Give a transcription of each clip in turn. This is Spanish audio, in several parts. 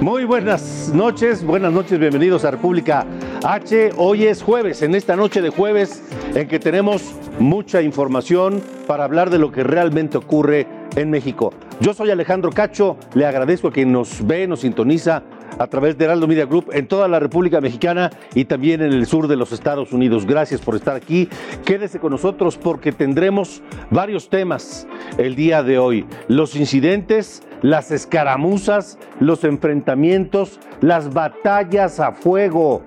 Muy buenas noches, buenas noches, bienvenidos a República H. Hoy es jueves, en esta noche de jueves en que tenemos mucha información para hablar de lo que realmente ocurre en México. Yo soy Alejandro Cacho, le agradezco a quien nos ve, nos sintoniza a través de Heraldo Media Group en toda la República Mexicana y también en el sur de los Estados Unidos. Gracias por estar aquí. Quédese con nosotros porque tendremos varios temas el día de hoy. Los incidentes, las escaramuzas, los enfrentamientos, las batallas a fuego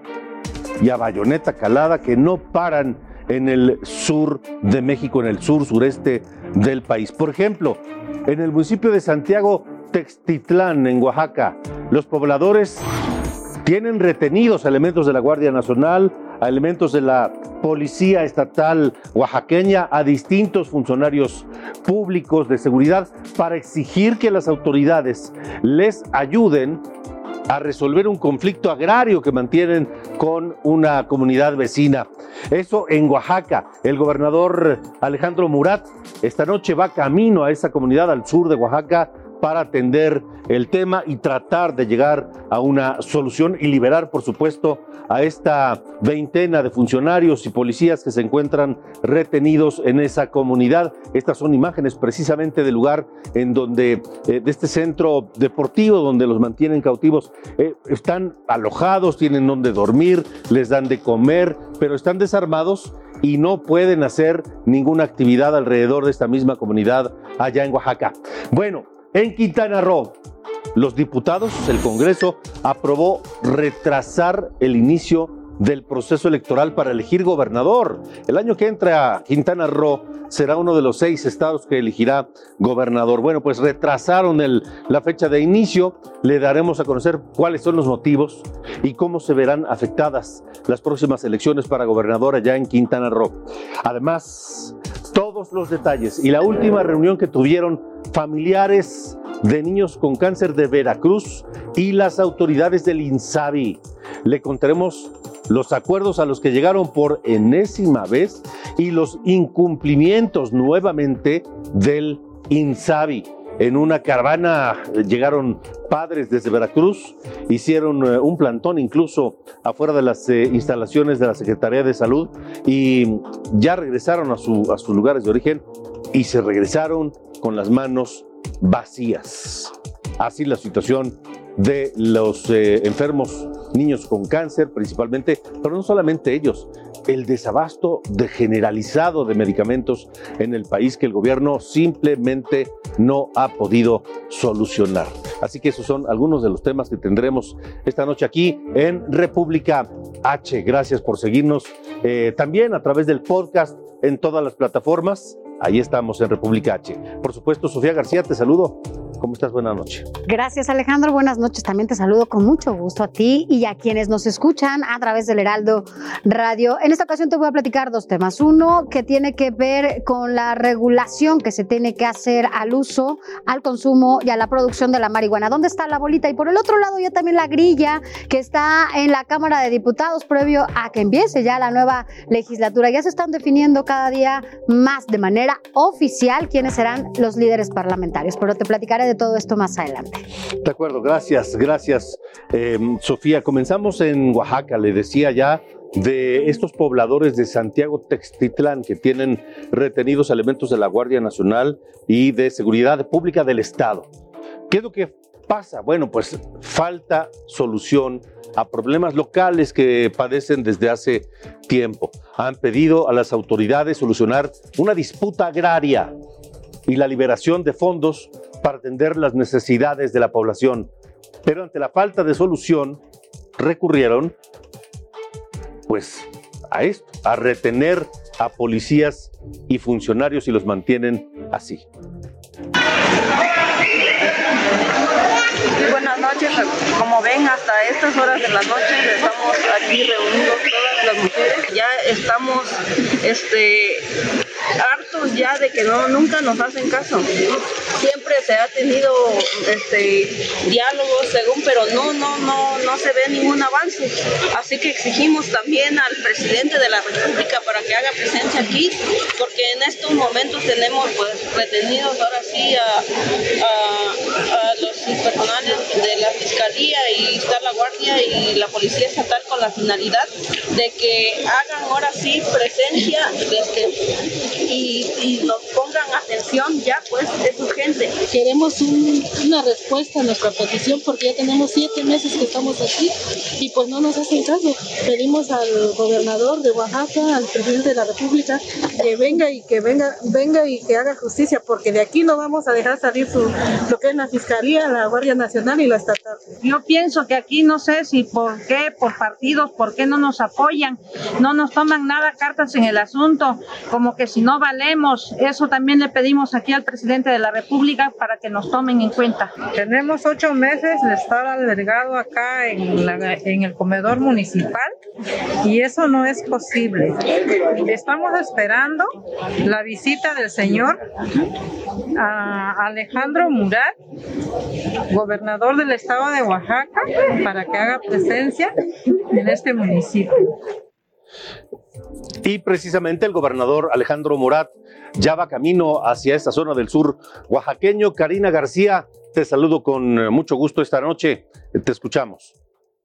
y a bayoneta calada que no paran en el sur de México, en el sur sureste del país. Por ejemplo, en el municipio de Santiago Textitlán, en Oaxaca, los pobladores tienen retenidos a elementos de la Guardia Nacional, a elementos de la Policía Estatal oaxaqueña, a distintos funcionarios públicos de seguridad para exigir que las autoridades les ayuden a resolver un conflicto agrario que mantienen con una comunidad vecina. Eso en Oaxaca. El gobernador Alejandro Murat esta noche va camino a esa comunidad al sur de Oaxaca para atender el tema y tratar de llegar a una solución y liberar, por supuesto, a esta veintena de funcionarios y policías que se encuentran retenidos en esa comunidad. Estas son imágenes precisamente del lugar en donde, eh, de este centro deportivo donde los mantienen cautivos. Eh, están alojados, tienen donde dormir, les dan de comer, pero están desarmados y no pueden hacer ninguna actividad alrededor de esta misma comunidad allá en Oaxaca. Bueno, en Quintana Roo, los diputados, el Congreso, aprobó retrasar el inicio del proceso electoral para elegir gobernador. El año que entra Quintana Roo será uno de los seis estados que elegirá gobernador. Bueno, pues retrasaron el, la fecha de inicio. Le daremos a conocer cuáles son los motivos y cómo se verán afectadas las próximas elecciones para gobernador allá en Quintana Roo. Además, todos los detalles y la última reunión que tuvieron familiares de niños con cáncer de Veracruz y las autoridades del INSABI. Le contaremos los acuerdos a los que llegaron por enésima vez y los incumplimientos nuevamente del INSABI. En una caravana llegaron padres desde Veracruz, hicieron eh, un plantón incluso afuera de las eh, instalaciones de la Secretaría de Salud y ya regresaron a, su, a sus lugares de origen y se regresaron con las manos vacías. Así la situación de los eh, enfermos niños con cáncer principalmente, pero no solamente ellos, el desabasto de generalizado de medicamentos en el país que el gobierno simplemente no ha podido solucionar. Así que esos son algunos de los temas que tendremos esta noche aquí en República H. Gracias por seguirnos eh, también a través del podcast en todas las plataformas. Ahí estamos en República H. Por supuesto, Sofía García, te saludo. ¿Cómo estás? Buenas noches. Gracias Alejandro, buenas noches. También te saludo con mucho gusto a ti y a quienes nos escuchan a través del Heraldo Radio. En esta ocasión te voy a platicar dos temas. Uno que tiene que ver con la regulación que se tiene que hacer al uso, al consumo y a la producción de la marihuana. ¿Dónde está la bolita? Y por el otro lado ya también la grilla que está en la Cámara de Diputados previo a que empiece ya la nueva legislatura. Ya se están definiendo cada día más de manera oficial quiénes serán los líderes parlamentarios, pero te platicaré de todo esto más adelante. De acuerdo, gracias, gracias, eh, Sofía. Comenzamos en Oaxaca, le decía ya de estos pobladores de Santiago Textitlán que tienen retenidos elementos de la Guardia Nacional y de Seguridad Pública del Estado. ¿Qué es lo que pasa? Bueno, pues falta solución a problemas locales que padecen desde hace tiempo. Han pedido a las autoridades solucionar una disputa agraria y la liberación de fondos para atender las necesidades de la población. Pero ante la falta de solución, recurrieron pues a esto, a retener a policías y funcionarios y los mantienen así. buenas noches. Como ven, hasta estas horas de la noche estamos aquí reunidos todas las mujeres. Ya estamos este, hartos ya de que no, nunca nos hacen caso. Siempre se ha tenido este, diálogos, según, pero no, no, no, no se ve ningún avance. Así que exigimos también al presidente de la República para que haga presencia aquí, porque en estos momentos tenemos pues retenidos ahora sí a, a, los personales de la Fiscalía y está la Guardia y la Policía Estatal con la finalidad de que hagan ahora sí presencia este, y, y, nos pongan atención ya, pues es urgente. Queremos un, una respuesta a nuestra petición porque ya tenemos siete meses que estamos aquí y pues no nos hacen caso. Pedimos al gobernador de Oaxaca, al presidente de la República, que venga y que venga, venga y que haga justicia, porque de aquí no vamos a dejar salir lo que es la Fiscalía, la Guardia Nacional y la Estatal. Yo pienso que aquí no sé si por qué, por partidos, por qué no nos apoyan, no nos toman nada cartas en el asunto, como que si no valemos. Eso también le pedimos aquí al presidente de la República para que nos tomen en cuenta. Tenemos ocho meses de estar albergado acá en, el comedor municipal y eso no es posible. Estamos esperando la visita del señor a Alejandro Murat, gobernador del estado de Oaxaca, para que haga presencia en este municipio. Y precisamente el gobernador Alejandro Murat ya va camino hacia esta zona del sur oaxaqueño. Karina García, te saludo con mucho gusto esta noche. Te escuchamos.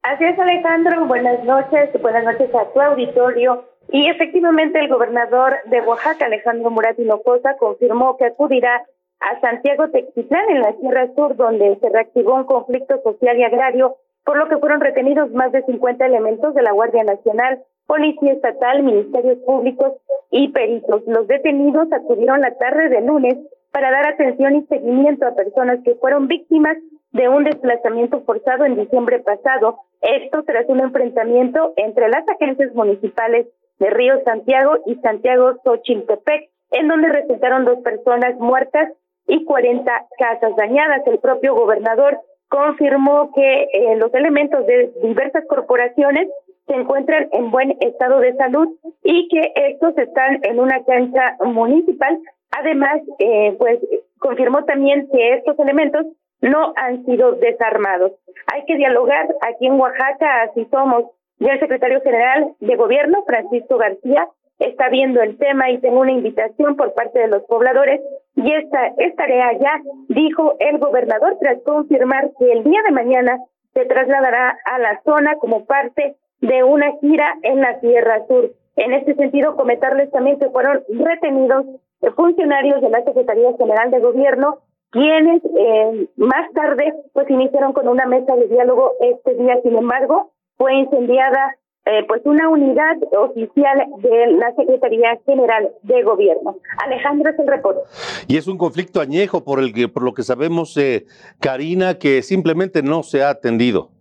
Así es, Alejandro. Buenas noches. Buenas noches a tu auditorio. Y efectivamente el gobernador de Oaxaca, Alejandro Murat Hinojosa, confirmó que acudirá a Santiago Textitlán, en la Sierra Sur, donde se reactivó un conflicto social y agrario, por lo que fueron retenidos más de 50 elementos de la Guardia Nacional, Policía Estatal, Ministerios Públicos y peritos. Los detenidos acudieron la tarde de lunes para dar atención y seguimiento a personas que fueron víctimas de un desplazamiento forzado en diciembre pasado. Esto tras un enfrentamiento entre las agencias municipales de Río Santiago y Santiago Xochiltepec, en donde resultaron dos personas muertas y 40 casas dañadas. El propio gobernador confirmó que eh, los elementos de diversas corporaciones se encuentran en buen estado de salud y que estos están en una cancha municipal. Además, eh, pues confirmó también que estos elementos no han sido desarmados. Hay que dialogar aquí en Oaxaca, así somos. Ya el secretario general de gobierno, Francisco García, está viendo el tema y tengo una invitación por parte de los pobladores y esta es tarea ya, dijo el gobernador tras confirmar que el día de mañana se trasladará a la zona como parte de una gira en la Sierra Sur. En este sentido, comentarles también que fueron retenidos funcionarios de la Secretaría General de Gobierno, quienes eh, más tarde pues iniciaron con una mesa de diálogo este día. Sin embargo, fue incendiada eh, pues una unidad oficial de la Secretaría General de Gobierno. Alejandro es el reporte. Y es un conflicto añejo por el que, por lo que sabemos, eh, Karina, que simplemente no se ha atendido.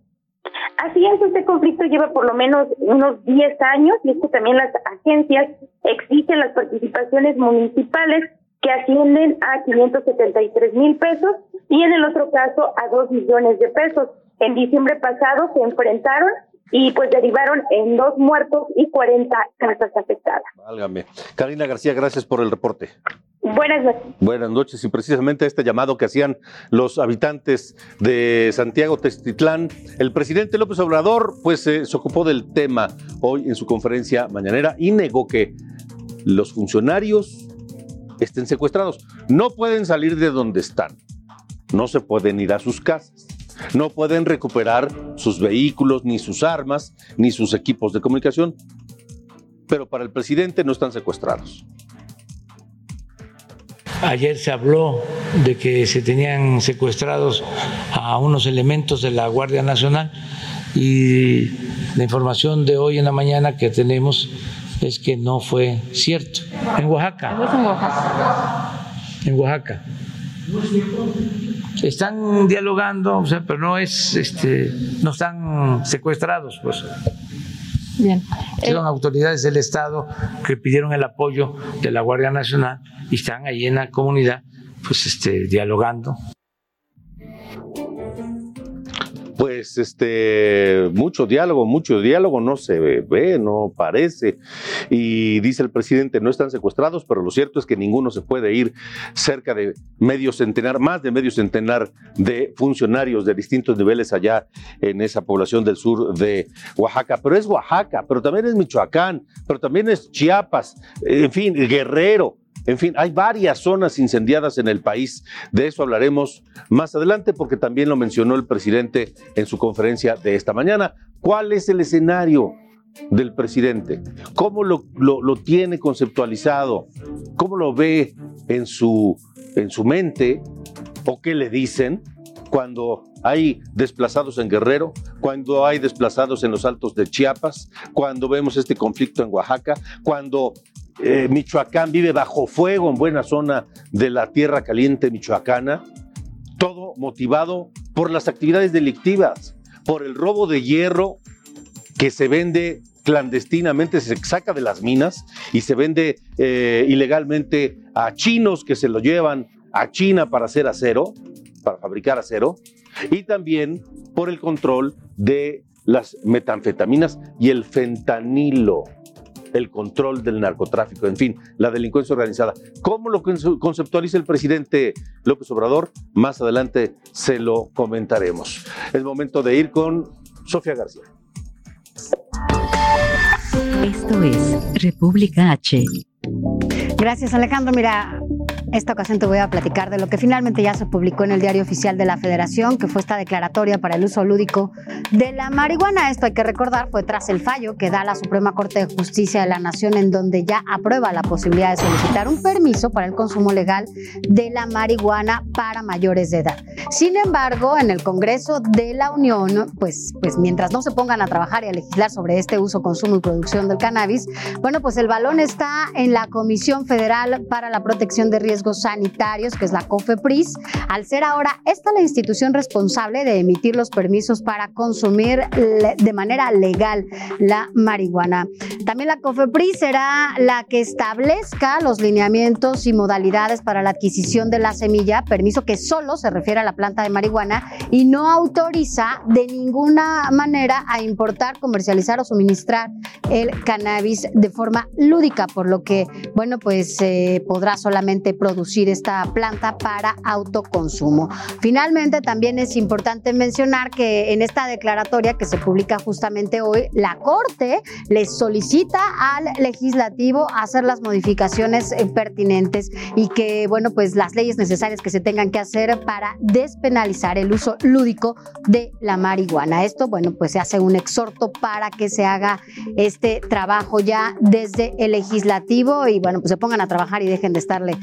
Así es, este conflicto lleva por lo menos unos 10 años y es que también las agencias exigen las participaciones municipales que ascienden a 573 mil pesos y en el otro caso a 2 millones de pesos. En diciembre pasado se enfrentaron y pues derivaron en dos muertos y 40 casas afectadas. Válgame. Karina García, gracias por el reporte. Buenas noches. Buenas noches. Y precisamente este llamado que hacían los habitantes de Santiago Testitlán, el presidente López Obrador pues se ocupó del tema hoy en su conferencia mañanera y negó que los funcionarios estén secuestrados. No pueden salir de donde están. No se pueden ir a sus casas no pueden recuperar sus vehículos, ni sus armas, ni sus equipos de comunicación. Pero para el presidente no están secuestrados. Ayer se habló de que se tenían secuestrados a unos elementos de la Guardia Nacional y la información de hoy en la mañana que tenemos es que no fue cierto. En Oaxaca. En Oaxaca. En Oaxaca. Están dialogando, o sea, pero no es, este, no están secuestrados, pues. Bien. Fueron autoridades del Estado que pidieron el apoyo de la Guardia Nacional y están ahí en la comunidad, pues, este, dialogando. Pues este, mucho diálogo, mucho diálogo, no se ve, no parece. Y dice el presidente, no están secuestrados, pero lo cierto es que ninguno se puede ir cerca de medio centenar, más de medio centenar de funcionarios de distintos niveles allá en esa población del sur de Oaxaca. Pero es Oaxaca, pero también es Michoacán, pero también es Chiapas, en fin, Guerrero. En fin, hay varias zonas incendiadas en el país. De eso hablaremos más adelante porque también lo mencionó el presidente en su conferencia de esta mañana. ¿Cuál es el escenario del presidente? ¿Cómo lo, tiene conceptualizado? ¿Cómo lo ve en su, en su mente? ¿O qué le dicen? cuando hay desplazados en Guerrero, cuando hay desplazados en los altos de Chiapas, cuando vemos este conflicto en Oaxaca, cuando eh, Michoacán vive bajo fuego en buena zona de la tierra caliente michoacana, todo motivado por las actividades delictivas, por el robo de hierro que se vende clandestinamente, se saca de las minas y se vende eh, ilegalmente a chinos que se lo llevan a China para hacer acero, para fabricar acero, y también por el control de las metanfetaminas y el fentanilo, el control del narcotráfico, en fin, la delincuencia organizada. ¿Cómo lo conce- conceptualiza el presidente López Obrador? Más adelante se lo comentaremos. Es momento de ir con Sofía García. Esto es República H. Gracias, Alejandro. Mira, esta ocasión te voy a platicar de lo que finalmente ya se publicó en el Diario Oficial de la Federación, que fue esta declaratoria para el uso lúdico de la marihuana. Esto hay que recordar, fue tras el fallo que da la Suprema Corte de Justicia de la Nación, en donde ya aprueba la posibilidad de solicitar un permiso para el consumo legal de la marihuana para mayores de edad. Sin embargo, en el Congreso de la Unión, pues, pues mientras no se pongan a trabajar y a legislar sobre este uso, consumo y producción del cannabis, bueno, pues el balón está en la Comisión Federal para la Protección de Riesgos Sanitarios, que es la COFEPRIS, al ser ahora esta la institución responsable de emitir los permisos para consumir de manera legal la marihuana. También la COFEPRIS será la que establezca los lineamientos y modalidades para la adquisición de la semilla, permiso que solo se refiere a la planta de marihuana y no autoriza de ninguna manera a importar, comercializar o suministrar el cannabis de forma lúdica, por lo que, bueno, pues eh, podrá solamente esta planta para autoconsumo. Finalmente, también es importante mencionar que en esta declaratoria que se publica justamente hoy, la Corte le solicita al legislativo hacer las modificaciones eh, pertinentes y que, bueno, pues las leyes necesarias que se tengan que hacer para despenalizar el uso lúdico de la marihuana. Esto, bueno, pues se hace un exhorto para que se haga este trabajo ya desde el legislativo y, bueno, pues se pongan a trabajar y dejen de estarle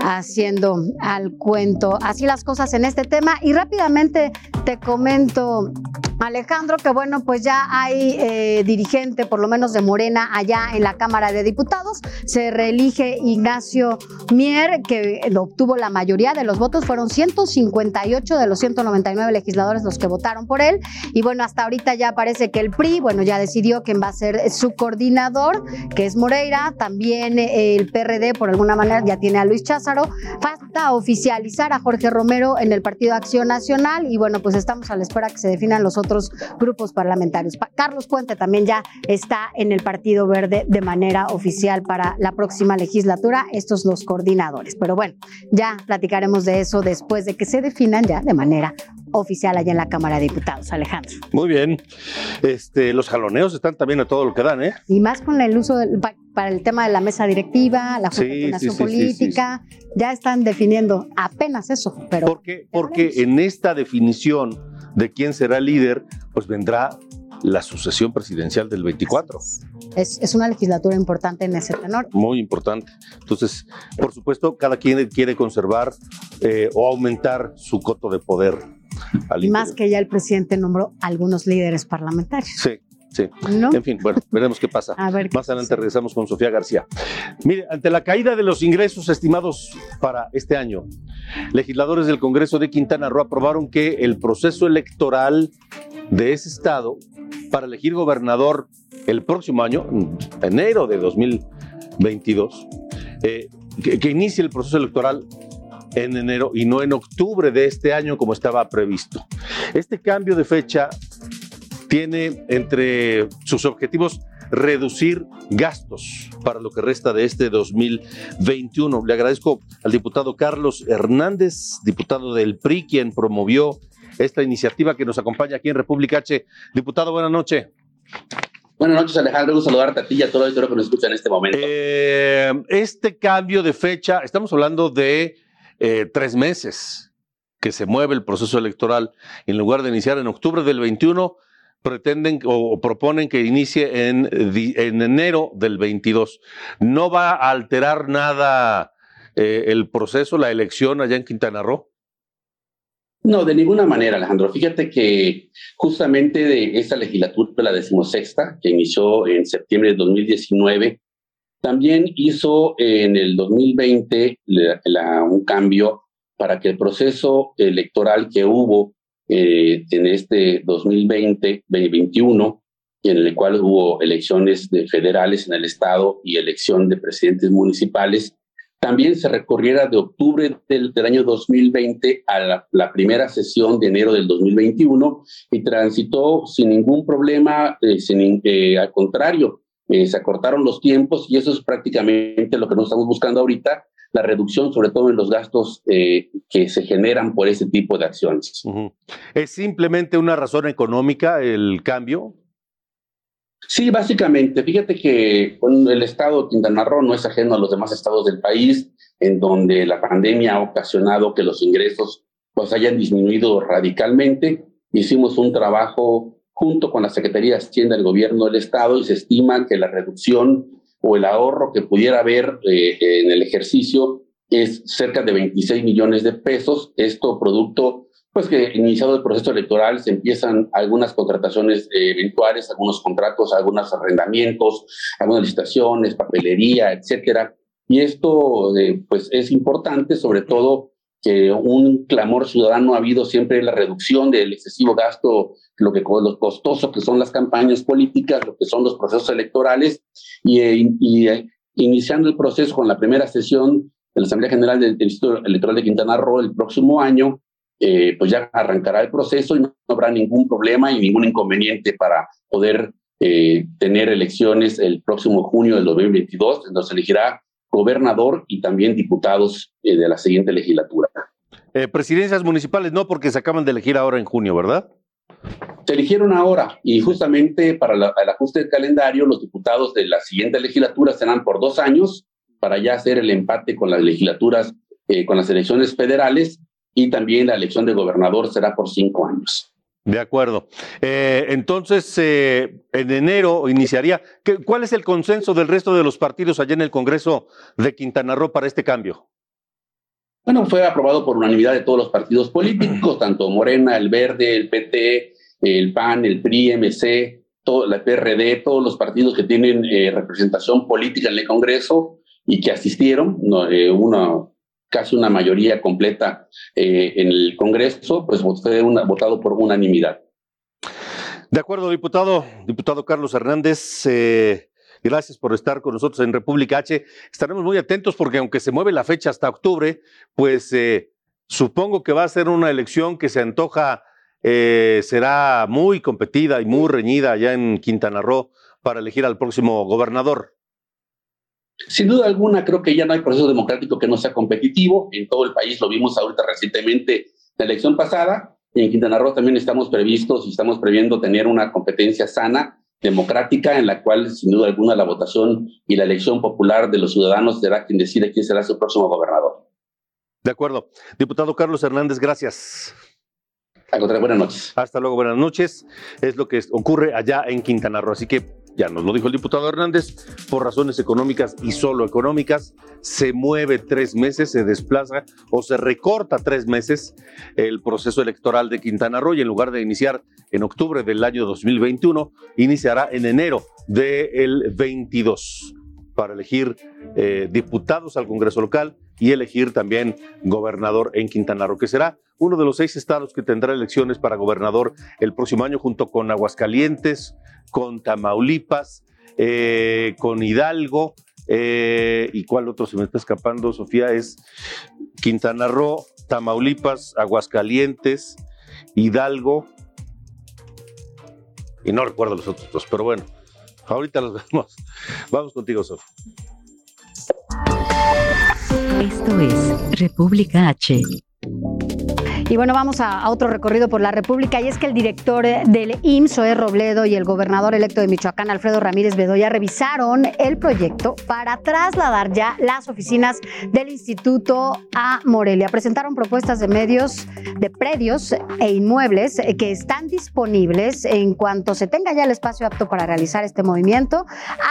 haciendo al cuento. Así las cosas en este tema. Y rápidamente te comento. Alejandro, que bueno, pues ya hay eh, dirigente, por lo menos de Morena, allá en la Cámara de Diputados. Se reelige Ignacio Mier, que obtuvo la mayoría de los votos. Fueron 158 de los 199 legisladores los que votaron por él. Y bueno, hasta ahorita ya parece que el PRI, bueno, ya decidió quién va a ser su coordinador, que es Moreira. También eh, el PRD, por alguna manera, ya tiene a Luis Cházaro. Falta oficializar a Jorge Romero en el Partido Acción Nacional. Y bueno, pues estamos a la espera que se definan los otros grupos parlamentarios. Pa- Carlos Puente también ya está en el Partido Verde de manera oficial para la próxima legislatura. Estos los coordinadores. Pero bueno, ya platicaremos de eso después de que se definan ya de manera oficial allá en la Cámara de Diputados. Alejandro. Muy bien. Este, los jaloneos están también a todo lo que dan, ¿eh? Y más con el uso del- pa- para el tema de la mesa directiva, la Sí, Política, ya están definiendo apenas eso, pero Porque, porque en esta definición de quién será líder, pues vendrá la sucesión presidencial del 24. es, es una legislatura importante en ese tenor. Muy importante. Entonces, por supuesto, cada quien quiere conservar eh, o aumentar su coto de poder al Y más que ya el presidente nombró algunos líderes parlamentarios. Sí, Sí. ¿No? En fin, bueno, veremos qué pasa. A ver Más adelante regresamos con Sofía García. Mire, ante la caída de los ingresos estimados para este año, legisladores del Congreso de Quintana Roo aprobaron que el proceso electoral de ese estado para elegir gobernador el próximo año, en enero de 2022, eh, que, que inicie el proceso electoral en enero y no en octubre de este año como estaba previsto. Este cambio de fecha tiene entre sus objetivos reducir gastos para lo que resta de este 2021. Le agradezco al diputado Carlos Hernández, diputado del PRI, quien promovió esta iniciativa que nos acompaña aquí en República H. Diputado, buenas noches. Buenas noches, Alejandro. Un saludarte a ti y a todo el que nos escucha en este momento. Eh, este cambio de fecha, estamos hablando de eh, tres meses que se mueve el proceso electoral. En lugar de iniciar en octubre del 21, pretenden o, proponen que inicie en enero del 22. ¿No va a alterar nada eh, el proceso, la elección allá en Quintana Roo? No, de ninguna manera, Alejandro. Fíjate que justamente de esta legislatura, la decimosexta, que inició en septiembre de 2019, también hizo en el 2020 la- la- un cambio para que el proceso electoral que hubo eh, en este 2020-2021, en el cual hubo elecciones de federales en el estado y elección de presidentes municipales, también se recorriera de octubre del, año 2020 a la, primera sesión de enero del 2021 y transitó sin ningún problema, eh, eh, al contrario, eh, se acortaron los tiempos y eso es prácticamente lo que nos estamos buscando ahorita, la reducción sobre todo en los gastos eh, que se generan por ese tipo de acciones. ¿Es simplemente una razón económica el cambio? Sí, básicamente. Fíjate que bueno, el estado de Quintana Roo no es ajeno a los demás estados del país, en donde la pandemia ha ocasionado que los ingresos pues hayan disminuido radicalmente. Hicimos un trabajo junto con la Secretaría de Hacienda del Gobierno del Estado y se estima que la reducción o el ahorro que pudiera haber eh, en el ejercicio es cerca de 26 millones de pesos. Esto producto pues que iniciado el proceso electoral se empiezan algunas contrataciones eh, eventuales, algunos contratos, algunos arrendamientos, algunas licitaciones, papelería, etcétera. Y esto eh, pues es importante, sobre todo que un clamor ciudadano ha habido siempre la reducción del excesivo gasto, lo que lo costoso que son las campañas políticas, lo que son los procesos electorales y, eh, y eh, iniciando el proceso con la primera sesión de la Asamblea General del Instituto Electoral de Quintana Roo el próximo año, eh, pues ya arrancará el proceso y no habrá ningún problema y ningún inconveniente para poder eh, tener elecciones el próximo junio del 2022, en donde se elegirá gobernador y también diputados eh, de la siguiente legislatura. Eh, presidencias municipales no, porque se acaban de elegir ahora en junio, ¿verdad? Se eligieron ahora y justamente para la- el ajuste del calendario, los diputados de la siguiente legislatura serán por dos años para ya hacer el empate con las legislaturas, eh, con las elecciones federales y también la elección de gobernador será por cinco años. De acuerdo. Eh, entonces, eh, en enero iniciaría. ¿qué- ¿Cuál es el consenso del resto de los partidos allá en el Congreso de Quintana Roo para este cambio? Bueno, fue aprobado por unanimidad de todos los partidos políticos, tanto Morena, el Verde, el PT, el PAN, el PRI, MC, todo, la PRD, todos los partidos que tienen eh, representación política en el Congreso y que asistieron, no, eh, una, casi una mayoría completa eh, en el Congreso, pues fue una- votado por unanimidad. De acuerdo, diputado, diputado Carlos Hernández, eh, gracias por estar con nosotros en República H. Estaremos muy atentos porque aunque se mueve la fecha hasta octubre, pues eh, supongo que va a ser una elección que se antoja, eh, será muy competida y muy reñida allá en Quintana Roo para elegir al próximo gobernador. Sin duda alguna, creo que ya no hay proceso democrático que no sea competitivo. En todo el país lo vimos ahorita recientemente la elección pasada. Y en Quintana Roo también estamos previstos y estamos previendo tener una competencia sana, democrática, en la cual, sin duda alguna, la votación y la elección popular de los ciudadanos será quien decide quién será su próximo gobernador. De acuerdo. Diputado Carlos Hernández, gracias. Buenas noches. Hasta luego, buenas noches. Es lo que ocurre allá en Quintana Roo. Así que ya nos lo dijo el diputado Hernández, por razones económicas y solo económicas, se mueve tres meses, se desplaza o se recorta tres meses el proceso electoral de Quintana Roo y en lugar de iniciar en octubre del año 2021, iniciará en enero del 22 para elegir eh, diputados al Congreso local y elegir también gobernador en Quintana Roo, que será uno de los seis estados que tendrá elecciones para gobernador el próximo año, junto con Aguascalientes, con Tamaulipas, eh, con Hidalgo. eh, ¿Y cuál otro se me está escapando, Sofía? Es Quintana Roo, Tamaulipas, Aguascalientes, Hidalgo. Y no recuerdo los otros dos, pero bueno, ahorita los vemos. Vamos contigo, Sofía. Esto es República H. Y bueno, vamos a, otro recorrido por la República y es que el director del IMSS, Zoé Robledo, y el gobernador electo de Michoacán, Alfredo Ramírez Bedoya, revisaron el proyecto para trasladar ya las oficinas del instituto a Morelia. Presentaron propuestas de medios, de predios e inmuebles que están disponibles en cuanto se tenga ya el espacio apto para realizar este movimiento.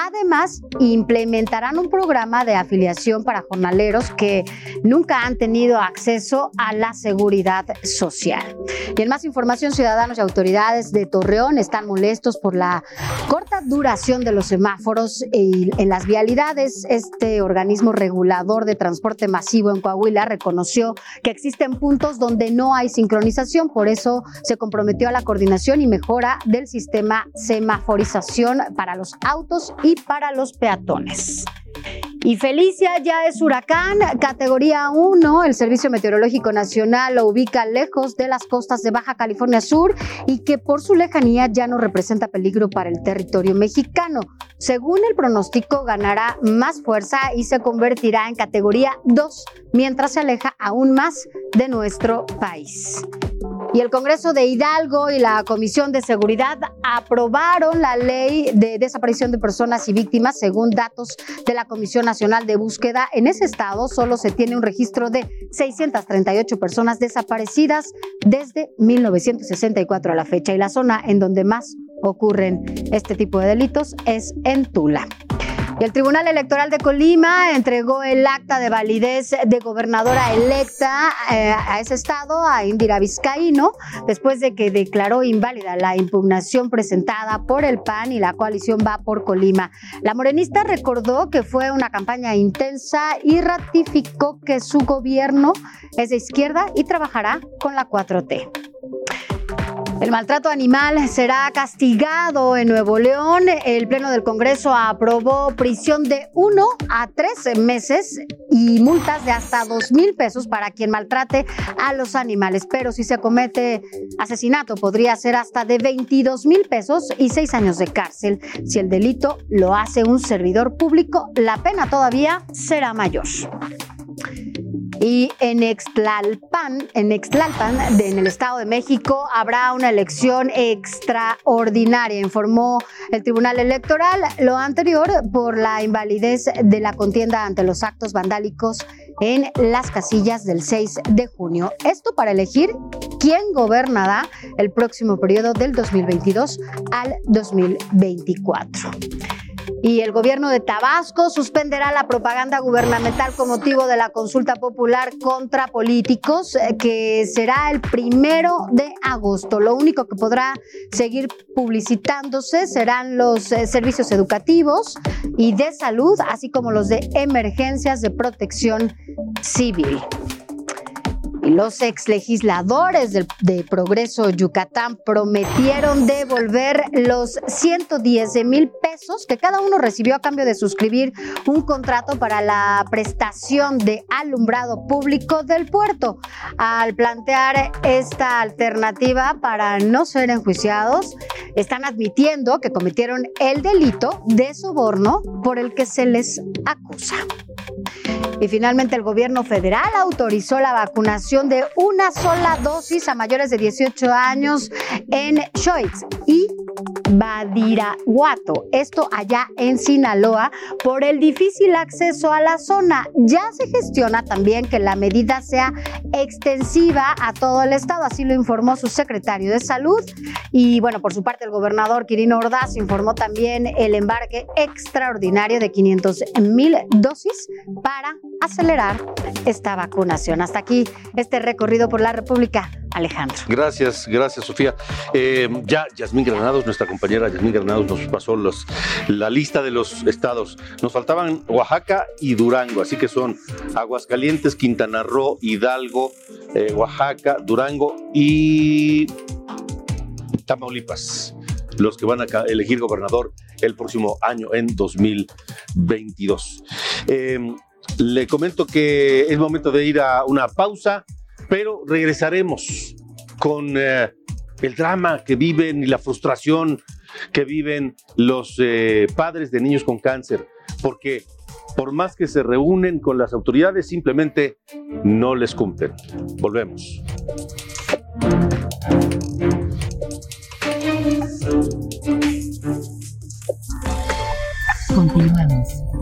Además, implementarán un programa de afiliación para jornaleros que nunca han tenido acceso a la seguridad social. Y en más información, ciudadanos y autoridades de Torreón están molestos por la corta duración de los semáforos y en las vialidades. Este organismo regulador de transporte masivo en Coahuila reconoció que existen puntos donde no hay sincronización, por eso se comprometió a la coordinación y mejora del sistema semaforización para los autos y para los peatones. Y Felicia ya es huracán, categoría 1. El Servicio Meteorológico Nacional lo ubica lejos de las costas de Baja California Sur y que por su lejanía ya no representa peligro para el territorio mexicano. Según el pronóstico, ganará más fuerza y se convertirá en categoría 2 mientras se aleja aún más de nuestro país. Y el Congreso de Hidalgo y la Comisión de Seguridad aprobaron la ley de desaparición de personas y víctimas según datos de la Comisión Nacional de Búsqueda. En ese estado solo se tiene un registro de 638 personas desaparecidas desde 1964 a la fecha y la zona en donde más ocurren este tipo de delitos es en Tula. Y el Tribunal Electoral de Colima entregó el acta de validez de gobernadora electa eh, a ese estado, a Indira Vizcaíno, después de que declaró inválida la impugnación presentada por el PAN y la coalición Va por Colima. La morenista recordó que fue una campaña intensa y ratificó que su gobierno es de izquierda y trabajará con la 4T. El maltrato animal será castigado en Nuevo León. El Pleno del Congreso aprobó prisión de 1 a 13 meses y multas de hasta 2 mil pesos para quien maltrate a los animales. Pero si se comete asesinato, podría ser hasta de 22 mil pesos y 6 años de cárcel. Si el delito lo hace un servidor público, la pena todavía será mayor. Y en Extlalpan, en Extlalpan, en el Estado de México, habrá una elección extraordinaria, informó el Tribunal Electoral. Lo anterior por la invalidez de la contienda ante los actos vandálicos en las casillas del 6 de junio. Esto para elegir quién gobernará el próximo periodo del 2022 al 2024. Y el gobierno de Tabasco suspenderá la propaganda gubernamental con motivo de la consulta popular contra políticos, eh, que será el primero de agosto. Lo único que podrá seguir publicitándose serán los eh, servicios educativos y de salud, así como los de emergencias de protección civil. Los ex legisladores del, de Progreso Yucatán prometieron devolver los 110 mil pesos que cada uno recibió a cambio de suscribir un contrato para la prestación de alumbrado público del puerto. Al plantear esta alternativa para no ser enjuiciados, están admitiendo que cometieron el delito de soborno por el que se les acusa. Y finalmente el gobierno federal autorizó la vacunación de una sola dosis a mayores de 18 años en Choix y Badiraguato, esto allá en Sinaloa, por el difícil acceso a la zona. Ya se gestiona también que la medida sea extensiva a todo el estado, así lo informó su secretario de salud. Y bueno, por su parte el gobernador Quirino Ordaz informó también el embarque extraordinario de 500 mil dosis acelerar esta vacunación. Hasta aquí este recorrido por la República. Alejandro. Gracias, gracias Sofía. Eh, ya Yasmín Granados, nuestra compañera Yasmín Granados nos pasó la lista de los estados. Nos faltaban Oaxaca y Durango, así que son Aguascalientes, Quintana Roo, Hidalgo, eh, Oaxaca, Durango y Tamaulipas, los que van a elegir gobernador el próximo año en 2022. Eh, le comento que es momento de ir a una pausa, pero regresaremos con eh, el drama que viven y la frustración que viven los eh, padres de niños con cáncer, porque por más que se reúnen con las autoridades, simplemente no les cumplen. Volvemos. Continuamos.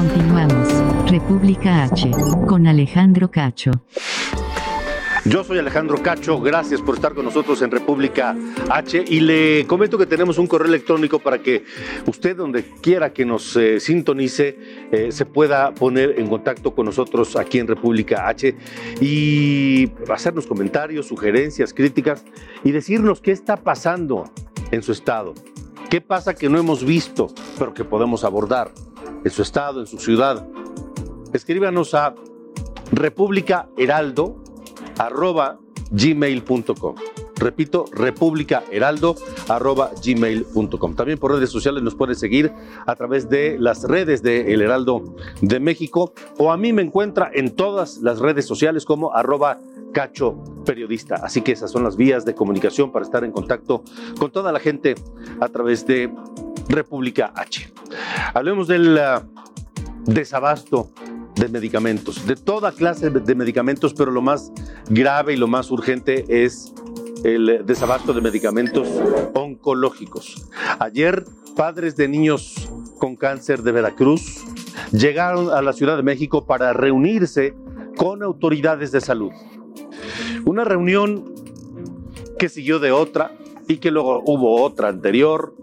Continuamos. República H. Con Alejandro Cacho. Yo soy Alejandro Cacho, gracias por estar con nosotros en República H y le comento que tenemos un correo electrónico para que usted donde quiera que nos eh, sintonice eh, se pueda poner en contacto con nosotros aquí en República H y hacernos comentarios, sugerencias, críticas y decirnos qué está pasando en su estado, qué pasa que no hemos visto pero que podemos abordar en su estado, en su ciudad. Escríbanos a República Heraldo arroba gmail.com. Repito, heraldo arroba gmail.com. También por redes sociales nos puede seguir a través de las redes de El Heraldo de México o a mí me encuentra en todas las redes sociales como arroba cacho periodista. Así que esas son las vías de comunicación para estar en contacto con toda la gente a través de República H. Hablemos del uh, desabasto de medicamentos, de toda clase de medicamentos, pero lo más grave y lo más urgente es el desabasto de medicamentos oncológicos. Ayer, padres de niños con cáncer de Veracruz llegaron a la Ciudad de México para reunirse con autoridades de salud. Una reunión que siguió de otra y que luego hubo otra anterior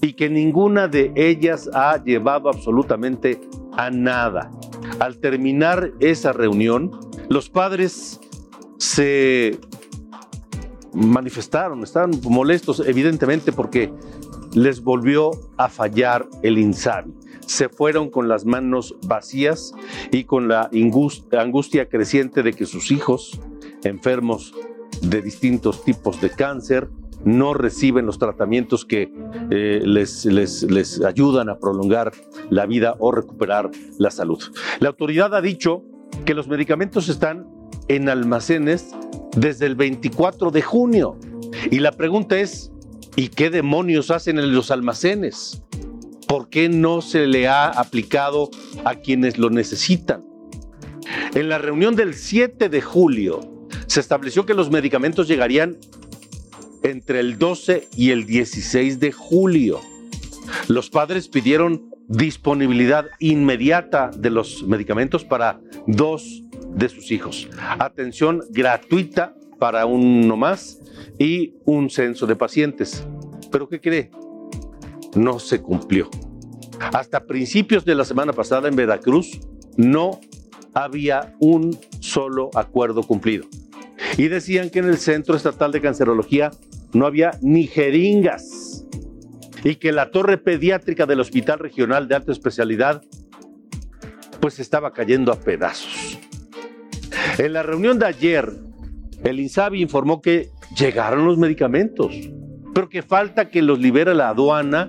y que ninguna de ellas ha llevado absolutamente a nada. Al terminar esa reunión, los padres se manifestaron, estaban molestos evidentemente porque les volvió a fallar el INSABI. Se fueron con las manos vacías y con la angustia creciente de que sus hijos, enfermos de distintos tipos de cáncer, no reciben los tratamientos que eh, les, les, les ayudan a prolongar la vida o recuperar la salud. La autoridad ha dicho que los medicamentos están en almacenes desde el 24 de junio. Y la pregunta es, ¿y qué demonios hacen en los almacenes? ¿Por qué no se le ha aplicado a quienes lo necesitan? En la reunión del 7 de julio se estableció que los medicamentos llegarían entre el 12 y el 16 de julio. Los padres pidieron disponibilidad inmediata de los medicamentos para dos de sus hijos. Atención gratuita para uno más y un censo de pacientes. Pero ¿qué cree? No se cumplió. Hasta principios de la semana pasada en Veracruz no había un solo acuerdo cumplido. Y decían que en el Centro Estatal de Cancerología no había ni jeringas y que la torre pediátrica del Hospital Regional de Alta Especialidad pues estaba cayendo a pedazos. En la reunión de ayer, el INSABI informó que llegaron los medicamentos, pero que falta que los libere la aduana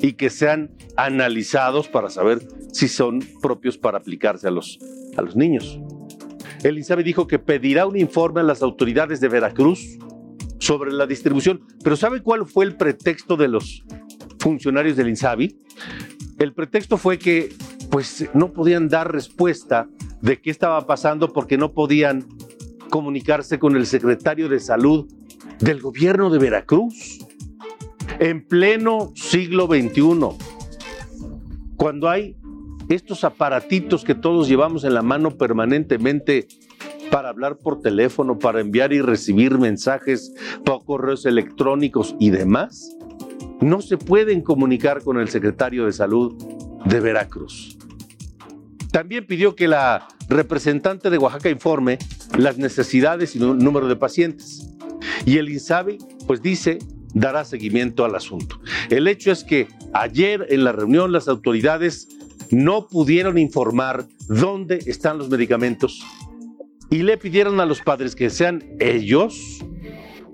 y que sean analizados para saber si son propios para aplicarse a los, a los niños. El INSABI dijo que pedirá un informe a las autoridades de Veracruz sobre la distribución. Pero ¿sabe cuál fue el pretexto de los funcionarios del INSABI? El pretexto fue que pues no podían dar respuesta de qué estaba pasando porque no podían comunicarse con el secretario de salud del gobierno de Veracruz en pleno siglo XXI, cuando hay estos aparatitos que todos llevamos en la mano permanentemente para hablar por teléfono, para enviar y recibir mensajes, por correos electrónicos y demás, no se pueden comunicar con el secretario de Salud de Veracruz. También pidió que la representante de Oaxaca informe las necesidades y número de pacientes. Y el INSABI, pues dice, dará seguimiento al asunto. El hecho es que ayer en la reunión las autoridades no pudieron informar dónde están los medicamentos y le pidieron a los padres que sean ellos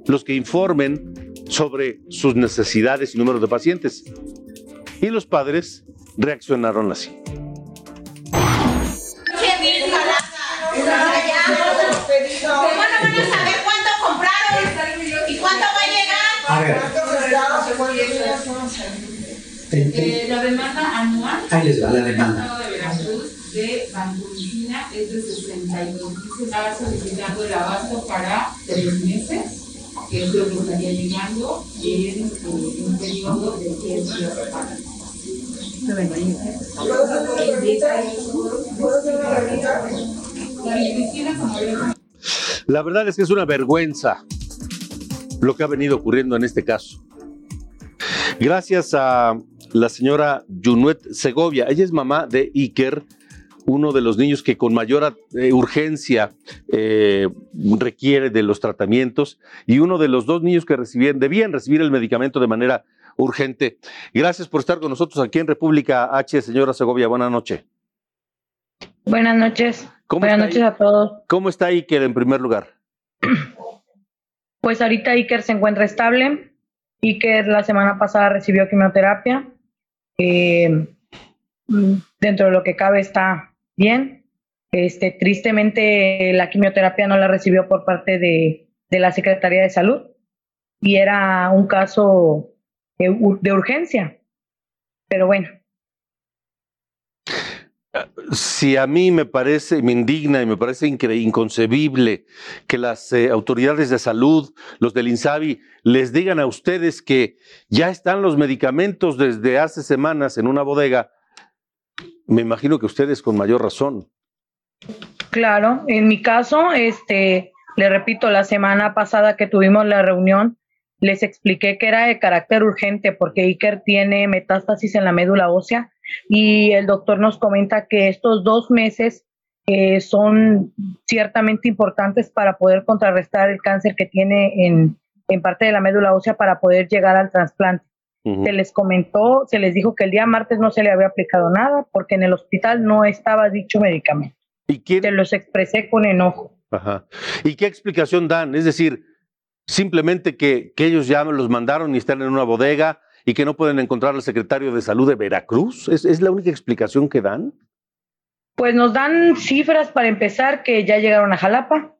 los que informen sobre sus necesidades y número de pacientes. Y los padres reaccionaron así. ¿Cómo no van a saber cuánto compraron? ¿Y cuánto va a llegar? A ver. Eh, la demanda anual Ahí les va la demanda. De vancomicina es de 61. Se está solicitando el abasto para tres meses, que es lo que estaría llegando en un periodo de 10 días La verdad es que es una vergüenza lo que ha venido ocurriendo en este caso. Gracias a la señora Junuet Segovia, ella es mamá de Iker, uno de los niños que con mayor eh, urgencia eh, requiere de los tratamientos y uno de los dos niños que recibían, debían recibir el medicamento de manera urgente. Gracias por estar con nosotros aquí en República H, señora Segovia. Buenas noches. Buenas noches. Buenas noches a todos. ¿Cómo está Iker en primer lugar? Pues ahorita Iker se encuentra estable. Iker la semana pasada recibió quimioterapia. Eh, dentro de lo que cabe está bien. Este, tristemente la quimioterapia no la recibió por parte de, de la Secretaría de Salud y era un caso de, urgencia. Pero bueno, si a mí me parece, me indigna y me parece inconcebible que las eh, autoridades de salud, los del INSABI, les digan a ustedes que ya están los medicamentos desde hace semanas en una bodega, me imagino que ustedes con mayor razón. Claro, en mi caso, este, le repito, la semana pasada que tuvimos la reunión, les expliqué que era de carácter urgente porque Iker tiene metástasis en la médula ósea y el doctor nos comenta que estos dos meses eh, son ciertamente importantes para poder contrarrestar el cáncer que tiene en, en parte de la médula ósea para poder llegar al trasplante. Se les comentó, se les dijo que el día martes no se le había aplicado nada porque en el hospital no estaba dicho medicamento. ¿Y Se los expresé con enojo. Ajá. ¿Y qué explicación dan? Es decir, simplemente que, que ellos ya los mandaron y están en una bodega y que no pueden encontrar al secretario de salud de Veracruz? ¿Es, ¿Es, la única explicación que dan? Pues nos dan cifras para empezar que ya llegaron a Jalapa,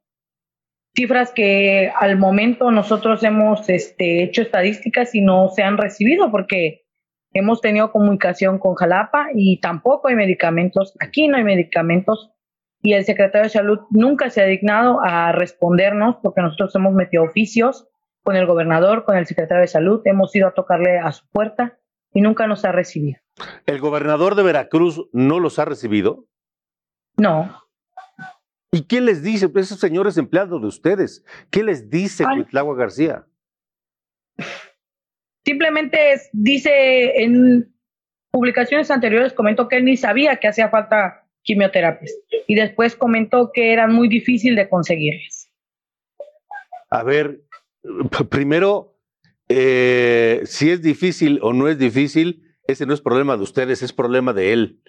cifras que al momento nosotros hemos este, hecho estadísticas y no se han recibido porque hemos tenido comunicación con Jalapa y tampoco hay medicamentos, aquí no hay medicamentos y el secretario de salud nunca se ha dignado a respondernos porque nosotros hemos metido oficios con el gobernador, con el secretario de salud, hemos ido a tocarle a su puerta y nunca nos ha recibido. ¿El gobernador de Veracruz no los ha recibido? No. ¿Y qué les dice pues, esos señores empleados de ustedes? ¿Qué les dice Cuitlagua García? Simplemente es, dice en publicaciones anteriores comentó que él ni sabía que hacía falta quimioterapias y después comentó que eran muy difícil de conseguirlas. A ver, primero, eh, si es difícil o no es difícil, ese no es problema de ustedes, es problema de él.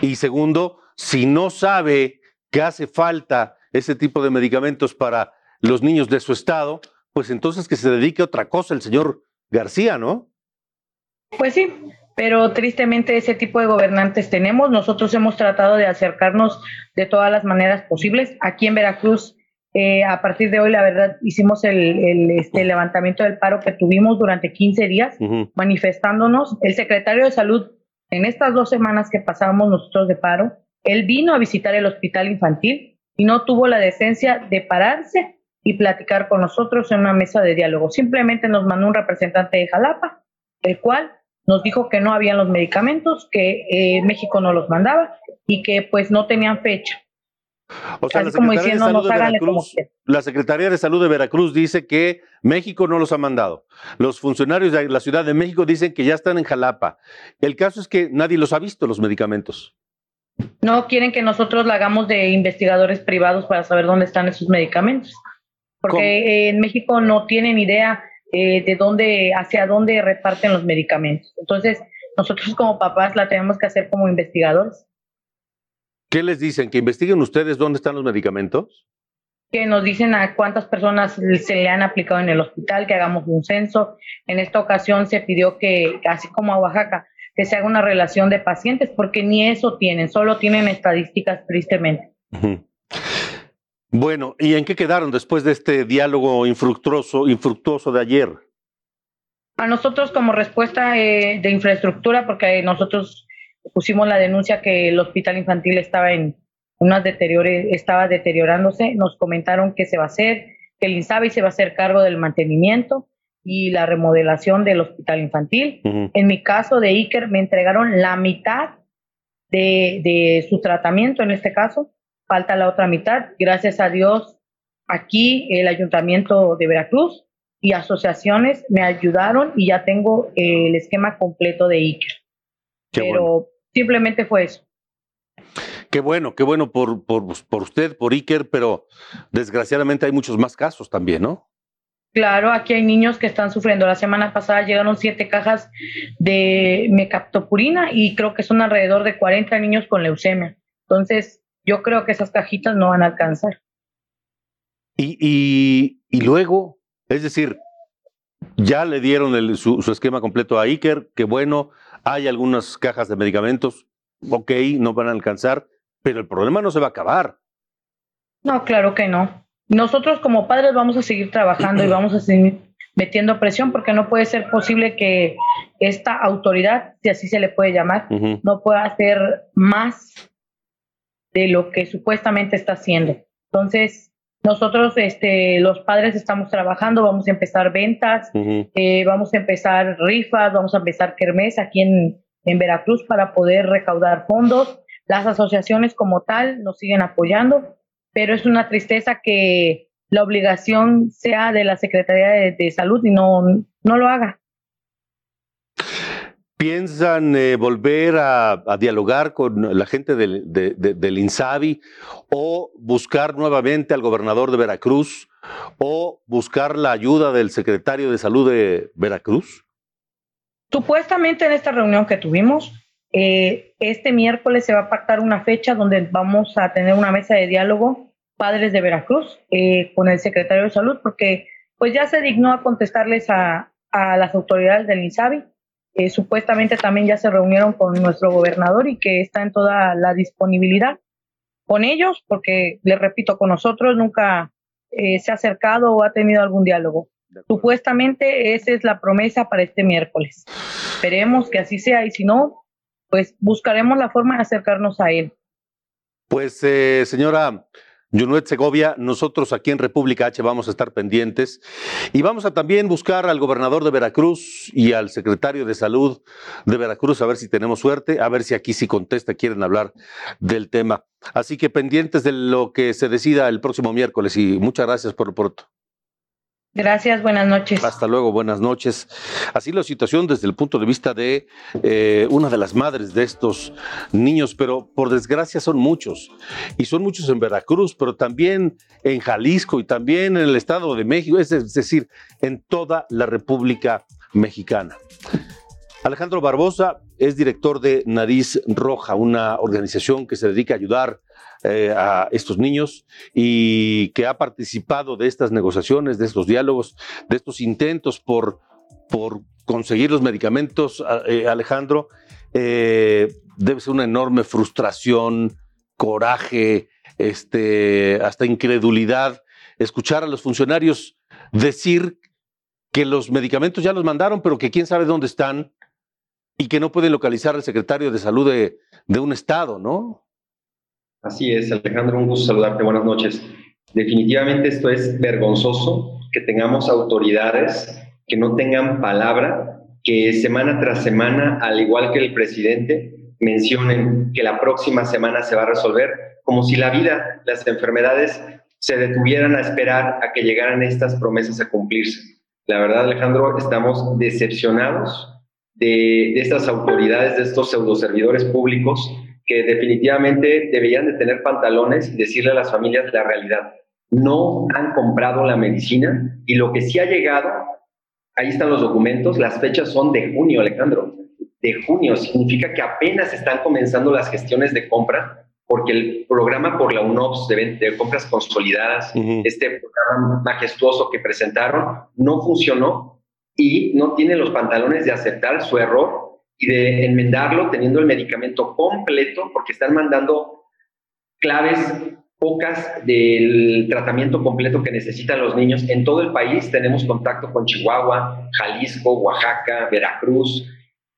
Y segundo, si no sabe que hace falta ese tipo de medicamentos para los niños de su estado, pues entonces que se dedique a otra cosa el señor García, ¿no? Pues sí, pero tristemente ese tipo de gobernantes tenemos. Nosotros hemos tratado de acercarnos de todas las maneras posibles. Aquí en Veracruz eh, a partir de hoy, la verdad, hicimos el, este, levantamiento del paro que tuvimos durante 15 días manifestándonos. El secretario de salud, en estas dos semanas que pasábamos nosotros de paro, él vino a visitar el hospital infantil y no tuvo la decencia de pararse y platicar con nosotros en una mesa de diálogo. Simplemente nos mandó un representante de Jalapa, el cual nos dijo que no habían los medicamentos, que eh, México no los mandaba y que pues no tenían fecha. O sea, la como Secretaría, diciendo, de Salud de Veracruz, la Secretaría de Salud de Veracruz dice que México no los ha mandado. Los funcionarios de la Ciudad de México dicen que ya están en Jalapa. El caso es que nadie los ha visto, los medicamentos. No quieren que nosotros la hagamos de investigadores privados para saber dónde están esos medicamentos. Porque en México no tienen idea eh, de dónde, hacia dónde reparten los medicamentos. Entonces, nosotros como papás la tenemos que hacer como investigadores, ¿Qué les dicen? ¿Que investiguen ustedes dónde están los medicamentos? que nos dicen a cuántas personas se le han aplicado en el hospital, que hagamos un censo. En esta ocasión se pidió que, así como a Oaxaca, que se haga una relación de pacientes, porque ni eso tienen, solo tienen estadísticas tristemente. Bueno, ¿y en qué quedaron después de este diálogo infructuoso, infructuoso de ayer? A nosotros como respuesta eh, de infraestructura, porque nosotros pusimos la denuncia que el hospital infantil estaba en unas deteriore, estaba deteriorándose, nos comentaron que se va a hacer, que el INSABI se va a hacer cargo del mantenimiento y la remodelación del hospital infantil. En mi caso de Iker me entregaron la mitad de, de su tratamiento en este caso, falta la otra mitad. Gracias a Dios, aquí el ayuntamiento de Veracruz y asociaciones me ayudaron y ya tengo eh, el esquema completo de Iker. Pero simplemente fue eso. Qué bueno, qué bueno por, por, por usted, por Iker, pero desgraciadamente hay muchos más casos también, ¿no? Claro, aquí hay niños que están sufriendo. La semana pasada llegaron siete cajas de mecaptopurina y creo que son alrededor de 40 niños con leucemia. Entonces, yo creo que esas cajitas no van a alcanzar. Y, y, y luego, es decir, ya le dieron el- su, su esquema completo a Iker, que bueno, hay algunas cajas de medicamentos, ok, no van a alcanzar, pero el problema no se va a acabar. No, claro que no. Nosotros como padres vamos a seguir trabajando y vamos a seguir metiendo presión porque no puede ser posible que esta autoridad, si así se le puede llamar, no pueda hacer más de lo que supuestamente está haciendo. Entonces, nosotros, este, los padres estamos trabajando, vamos a empezar ventas, eh, vamos a empezar rifas, vamos a empezar kermés aquí en, en Veracruz para poder recaudar fondos. Las asociaciones como tal nos siguen apoyando, pero es una tristeza que la obligación sea de la Secretaría de, de Salud y no, no lo haga. ¿Piensan eh, volver a, a dialogar con la gente del, de- de- del INSABI o buscar nuevamente al gobernador de Veracruz o buscar la ayuda del secretario de salud de Veracruz? Supuestamente en esta reunión que tuvimos, eh, este miércoles se va a pactar una fecha donde vamos a tener una mesa de diálogo padres de Veracruz eh, con el secretario de salud, porque pues ya se dignó a contestarles a, a las autoridades del INSABI. Eh, supuestamente también ya se reunieron con nuestro gobernador y que está en toda la disponibilidad con ellos, porque les repito, con nosotros nunca eh, se ha acercado o ha tenido algún diálogo. Supuestamente esa es la promesa para este miércoles. Esperemos que así sea y si no, pues buscaremos la forma de acercarnos a él. Pues, eh, señora Junuet Segovia, nosotros aquí en República H vamos a estar pendientes y vamos a también buscar al gobernador de Veracruz y al secretario de salud de Veracruz a ver si tenemos suerte, a ver si aquí sí contesta, quieren hablar del tema. Así que pendientes de lo que se decida el próximo miércoles y muchas gracias por lo pronto. Gracias, buenas noches. Hasta luego, buenas noches. Así la situación desde el punto de vista de eh, una de las madres de estos niños, pero por desgracia son muchos. Y son muchos en Veracruz, pero también en Jalisco y también en el Estado de México, es decir, en toda la República Mexicana. Alejandro Barbosa es director de Nariz Roja, una organización que se dedica a ayudar eh, a estos niños y que ha participado de estas negociaciones, de estos diálogos, de estos intentos por, por conseguir los medicamentos, eh, Alejandro. eh, debe ser una enorme frustración, coraje, este, hasta incredulidad, escuchar a los funcionarios decir que los medicamentos ya los mandaron, pero que quién sabe dónde están y que no pueden localizar al secretario de salud de, de un estado, ¿no? Así es, Alejandro, un gusto saludarte, buenas noches. Definitivamente esto es vergonzoso, que tengamos autoridades que no tengan palabra, que semana tras semana, al igual que el presidente, mencionen que la próxima semana se va a resolver, como si la vida, las enfermedades se detuvieran a esperar a que llegaran estas promesas a cumplirse. La verdad, Alejandro, estamos decepcionados de, de estas autoridades, de estos pseudoservidores públicos que definitivamente deberían de tener pantalones y decirle a las familias la realidad. No han comprado la medicina y lo que sí ha llegado, ahí están los documentos, las fechas son de junio, Alejandro. De junio significa que apenas están comenzando las gestiones de compra porque el programa por la UNOPS de, de compras consolidadas, este programa majestuoso que presentaron, no funcionó y no tiene los pantalones de aceptar su error y de enmendarlo teniendo el medicamento completo, porque están mandando claves pocas del tratamiento completo que necesitan los niños. En todo el país tenemos contacto con Chihuahua, Jalisco, Oaxaca, Veracruz,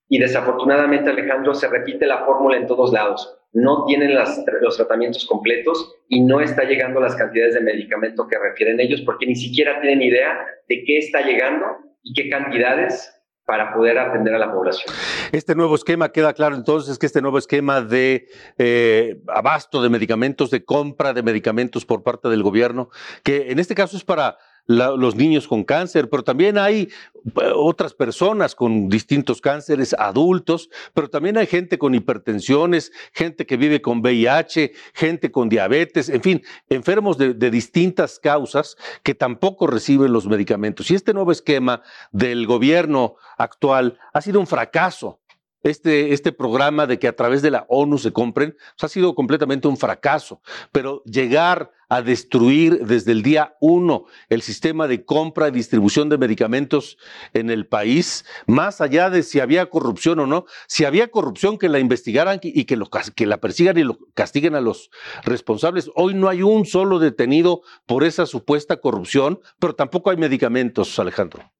y desafortunadamente, Alejandro, se repite la fórmula en todos lados. No tienen los tratamientos completos y no está llegando las cantidades de medicamento que refieren ellos porque ni siquiera tienen idea de qué está llegando y qué cantidades para poder atender a la población. Este nuevo esquema, queda claro entonces que este nuevo esquema de eh, abasto de medicamentos, de compra de medicamentos por parte del gobierno, que en este caso es para los niños con cáncer, pero también hay eh, otras personas con distintos cánceres, adultos, pero también hay gente con hipertensiones, gente que vive con VIH, gente con diabetes, en fin, enfermos de distintas causas que tampoco reciben los medicamentos. Y este nuevo esquema del gobierno actual ha sido un fracaso este, este programa de que a través de la ONU se compren, pues ha sido completamente un fracaso. Pero llegar a destruir desde el día uno el sistema de compra y distribución de medicamentos en el país, más allá de si había corrupción o no, si había corrupción que la investigaran y que, lo, que la persigan y lo castiguen a los responsables. Hoy no hay un solo detenido por esa supuesta corrupción, pero tampoco hay medicamentos, Alejandro.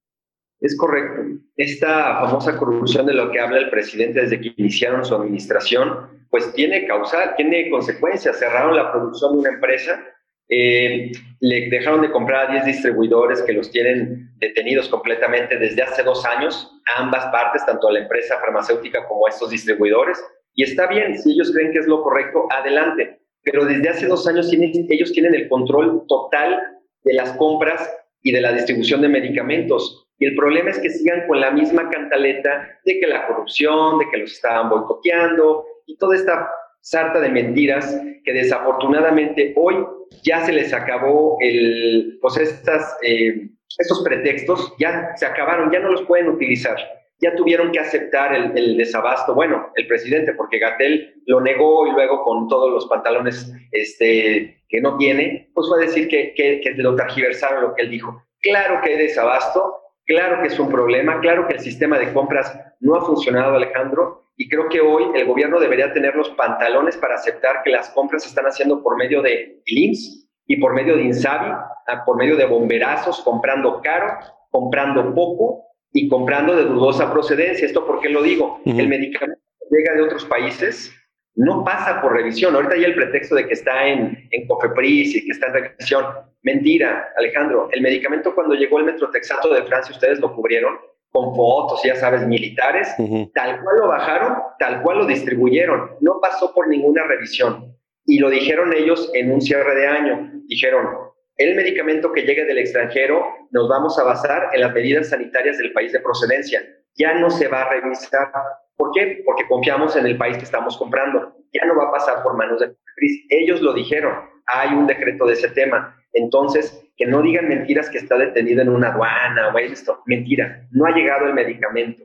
Es correcto. Esta famosa corrupción de lo que habla el presidente desde que iniciaron su administración, pues tiene causa, tiene consecuencias. Cerraron la producción de una empresa, eh, le dejaron de comprar a 10 distribuidores que los tienen detenidos completamente desde hace dos años, a ambas partes, tanto a la empresa farmacéutica como a estos distribuidores. Y está bien, si ellos creen que es lo correcto, adelante. Pero desde hace dos años tienen, ellos tienen el control total de las compras y de la distribución de medicamentos. Y el problema es que sigan con la misma cantaleta de que la corrupción, de que los estaban boicoteando y toda esta sarta de mentiras que desafortunadamente hoy ya se les acabó el, pues estas, eh, estos pretextos, ya se acabaron, ya no los pueden utilizar. Ya tuvieron que aceptar el, desabasto, bueno, el presidente, porque Gatel lo negó y luego con todos los pantalones este, que no tiene, pues fue a decir que, que, que lo tergiversaron lo que él dijo. Claro que hay desabasto, Claro que es un problema, claro que el sistema de compras no ha funcionado, Alejandro, y creo que hoy el gobierno debería tener los pantalones para aceptar que las compras se están haciendo por medio de IMSS y por medio de Insabi, por medio de bomberazos, comprando caro, comprando poco y comprando de dudosa procedencia. ¿Esto por qué lo digo? El medicamento llega de otros países no pasa por revisión. Ahorita hay el pretexto de que está en, en COFEPRIS y que está en revisión. Mentira, Alejandro. El medicamento cuando llegó el metrotexato de Francia, ustedes lo cubrieron con fotos, ya sabes, militares, tal cual lo bajaron, tal cual lo distribuyeron. No pasó por ninguna revisión. Y lo dijeron ellos en un cierre de año. Dijeron, el medicamento que llegue del extranjero nos vamos a basar en las medidas sanitarias del país de procedencia. Ya no se va a revisar ¿Por qué? Porque confiamos en el país que estamos comprando. Ya no va a pasar por manos de CRIS. Ellos lo dijeron. Hay un decreto de ese tema. Entonces, que no digan mentiras que está detenido en una aduana o esto. Mentira. No ha llegado el medicamento.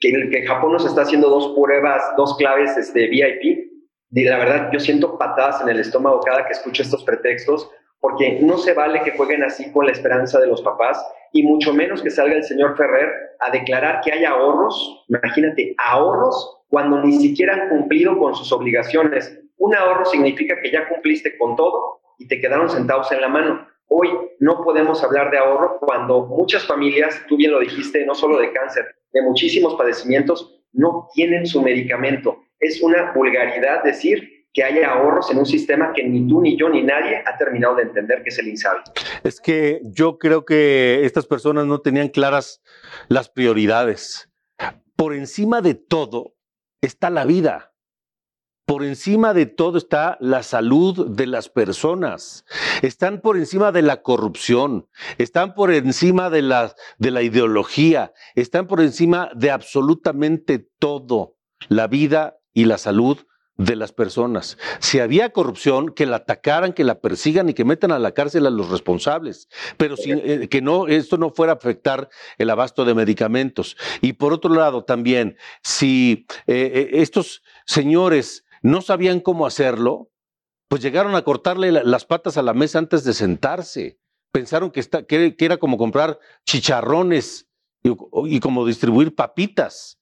Que, que Japón nos está haciendo dos pruebas, dos claves este, VIP. Y la verdad, yo siento patadas en el estómago cada que escucho estos pretextos porque no se vale que jueguen así con la esperanza de los papás y mucho menos que salga el señor Ferrer a declarar que hay ahorros, imagínate, ahorros cuando ni siquiera han cumplido con sus obligaciones. Un ahorro significa que ya cumpliste con todo y te quedaron sentados en la mano. Hoy no podemos hablar de ahorro cuando muchas familias, tú bien lo dijiste, no solo de cáncer, de muchísimos padecimientos, no tienen su medicamento. Es una vulgaridad decir que haya ahorros en un sistema que ni tú, ni yo, ni nadie ha terminado de entender que es el INSABI. Es que yo creo que estas personas no tenían claras las prioridades. Por encima de todo está la vida. Por encima de todo está la salud de las personas. Están por encima de la corrupción. Están por encima de la, de la ideología. Están por encima de absolutamente todo. La vida y la salud de las personas. Si había corrupción, que la atacaran, que la persigan y que metan a la cárcel a los responsables, pero eh, que no, esto no fuera a afectar el abasto de medicamentos. Y por otro lado, también, si eh, eh, estos señores no sabían cómo hacerlo, pues llegaron a cortarle las patas a la mesa antes de sentarse. Pensaron que, era como comprar chicharrones y como distribuir papitas.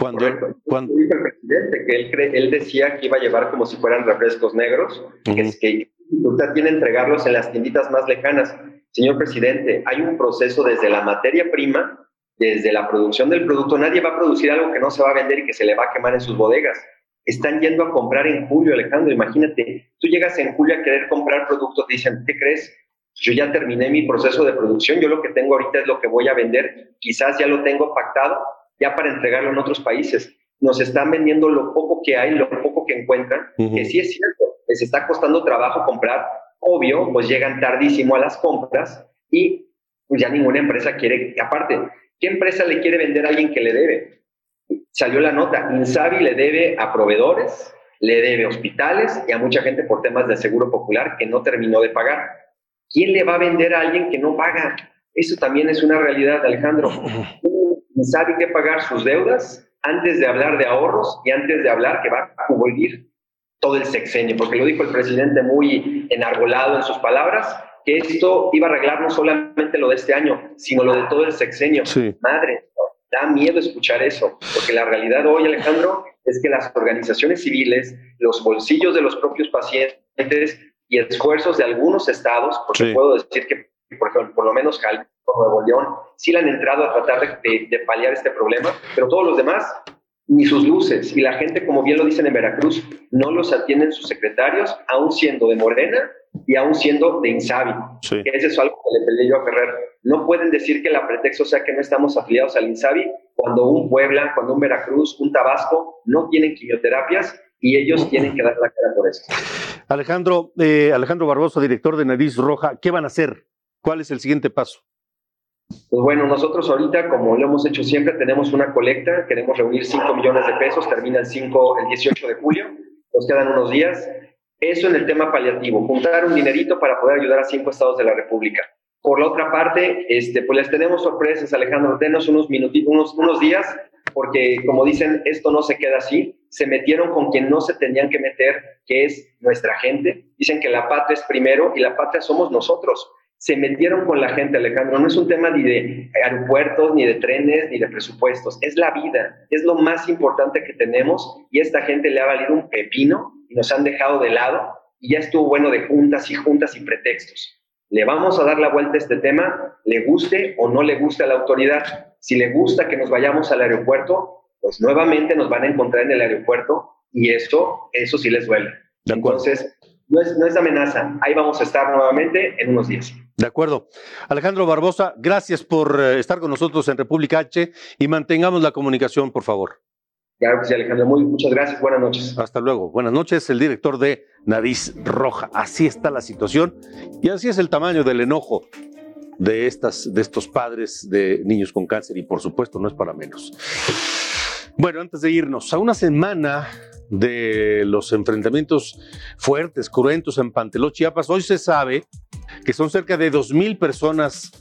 Cuando, cuando... Dijo el presidente que él, él decía que iba a llevar como si fueran refrescos negros, que, es que usted tiene entregarlos en las tienditas más lejanas. Señor presidente, hay un proceso desde la materia prima, desde la producción del producto. Nadie va a producir algo que no se va a vender y que se le va a quemar en sus bodegas. Están yendo a comprar en julio, Alejandro. Imagínate, tú llegas en julio a querer comprar productos, te dicen, ¿qué crees? Yo ya terminé mi proceso de producción, yo lo que tengo ahorita es lo que voy a vender, quizás ya lo tengo pactado, ya para entregarlo en otros países. Nos están vendiendo lo poco que hay, lo poco que encuentran, que sí es cierto, les está costando trabajo comprar. Obvio, pues llegan tardísimo a las compras y pues ya ninguna empresa quiere, aparte, ¿qué empresa le quiere vender a alguien que le debe? Salió la nota, Insabi le debe a proveedores, le debe a hospitales y a mucha gente por temas de seguro popular que no terminó de pagar. ¿Quién le va a vender a alguien que no paga? Eso también es una realidad, Alejandro. sabe que pagar sus deudas antes de hablar de ahorros y antes de hablar que va a cubrir todo el sexenio, porque lo dijo el presidente muy enarbolado en sus palabras, que esto iba a arreglar no solamente lo de este año, sino lo de todo el sexenio. Madre, da miedo escuchar eso, porque la realidad hoy, Alejandro, es que las organizaciones civiles, los bolsillos de los propios pacientes y esfuerzos de algunos estados, porque puedo decir que, por, ejemplo, por lo menos Cal Nuevo León, sí le han entrado a tratar de, paliar este problema, pero todos los demás, ni sus luces. Y la gente, como bien lo dicen en Veracruz, no los atienden sus secretarios, aún siendo de Morena y aún siendo de Insabi. Que eso es algo que le peleé yo a Ferrer. No pueden decir que la pretexto sea que no estamos afiliados al Insabi cuando un Puebla, cuando un Veracruz, un Tabasco no tienen quimioterapias y ellos tienen que dar la cara por eso. Alejandro, eh, Alejandro Barbosa, director de Nariz Roja, ¿qué van a hacer? ¿Cuál es el siguiente paso? Pues bueno, nosotros ahorita, como lo hemos hecho siempre, tenemos una colecta, queremos reunir 5 millones de pesos, termina el, 5, el 18 de julio, nos quedan unos días. Eso en el tema paliativo, juntar un dinerito para poder ayudar a cinco estados de la República. Por la otra parte, este, pues les tenemos sorpresas, Alejandro, denos unos minutitos, unos, unos días, porque como dicen, esto no se queda así, se metieron con quien no se tenían que meter, que es nuestra gente. Dicen que la patria es primero y la patria somos nosotros se metieron con la gente, Alejandro. No es un tema ni de aeropuertos, ni de trenes, ni de presupuestos. Es la vida, es lo más importante que tenemos y esta gente le ha valido un pepino y nos han dejado de lado y ya estuvo bueno de juntas y juntas y pretextos. Le vamos a dar la vuelta a este tema, le guste o no le guste a la autoridad. Si le gusta que nos vayamos al aeropuerto, pues nuevamente nos van a encontrar en el aeropuerto y eso, eso sí les duele. Entonces, no es, no es amenaza, ahí vamos a estar nuevamente en unos días. De acuerdo. Alejandro Barbosa, gracias por eh, estar con nosotros en República H y mantengamos la comunicación, por favor. Claro que sí, Alejandro. Muy, muchas gracias. Buenas noches. Hasta luego. Buenas noches, el director de Nariz Roja. Así está la situación y así es el tamaño del enojo de, estas, de estos padres de niños con cáncer y por supuesto no es para menos. Bueno, antes de irnos, a una semana de los enfrentamientos fuertes, cruentos en Panteló, Chiapas, hoy se sabe que son cerca de 2.000 personas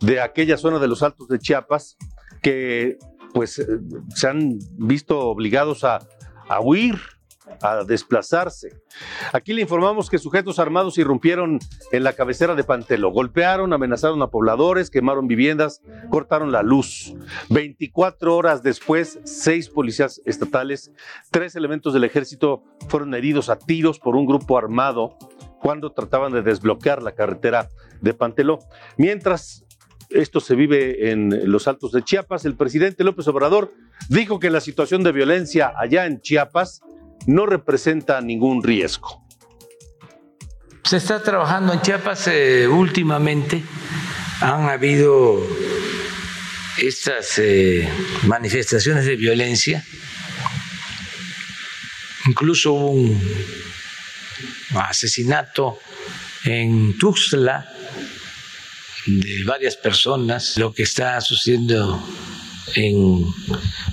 de aquella zona de los Altos de Chiapas que pues eh, se han visto obligados a, a huir a desplazarse. Aquí le informamos que sujetos armados irrumpieron en la cabecera de Pantelo, golpearon, amenazaron a pobladores, quemaron viviendas, cortaron la luz. 24 horas después, seis policías estatales, tres elementos del ejército fueron heridos a tiros por un grupo armado cuando trataban de desbloquear la carretera de Panteló. Mientras esto se vive en los altos de Chiapas, el presidente López Obrador dijo que la situación de violencia allá en Chiapas no representa ningún riesgo. Se está trabajando en Chiapas eh, últimamente. Han habido estas eh, manifestaciones de violencia. Incluso un asesinato en Tuxtla de varias personas. Lo que está sucediendo en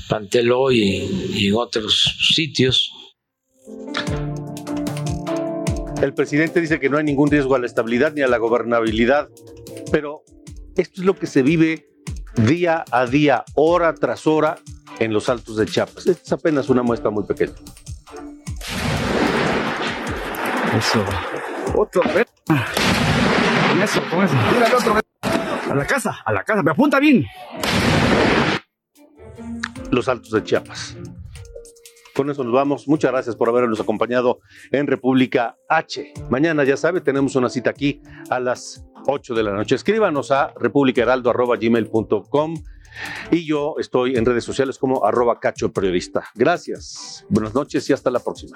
Panteló y, y en otros sitios. El presidente dice que no hay ningún riesgo a la estabilidad ni a la gobernabilidad, pero esto es lo que se vive día a día, hora tras hora en los altos de Chiapas. Esta es apenas una muestra muy pequeña. Eso. Otro. Con eso, con eso. Tírale otro vez. A la casa, a la casa. Me apunta bien. Los altos de Chiapas. Con eso nos vamos. Muchas gracias por habernos acompañado en República H. Mañana, ya sabe, tenemos una cita aquí a las 8 de la noche. Escríbanos a republicaheraldo.gmail.com y yo estoy en redes sociales como arroba cacho periodista. Gracias. Buenas noches y hasta la próxima.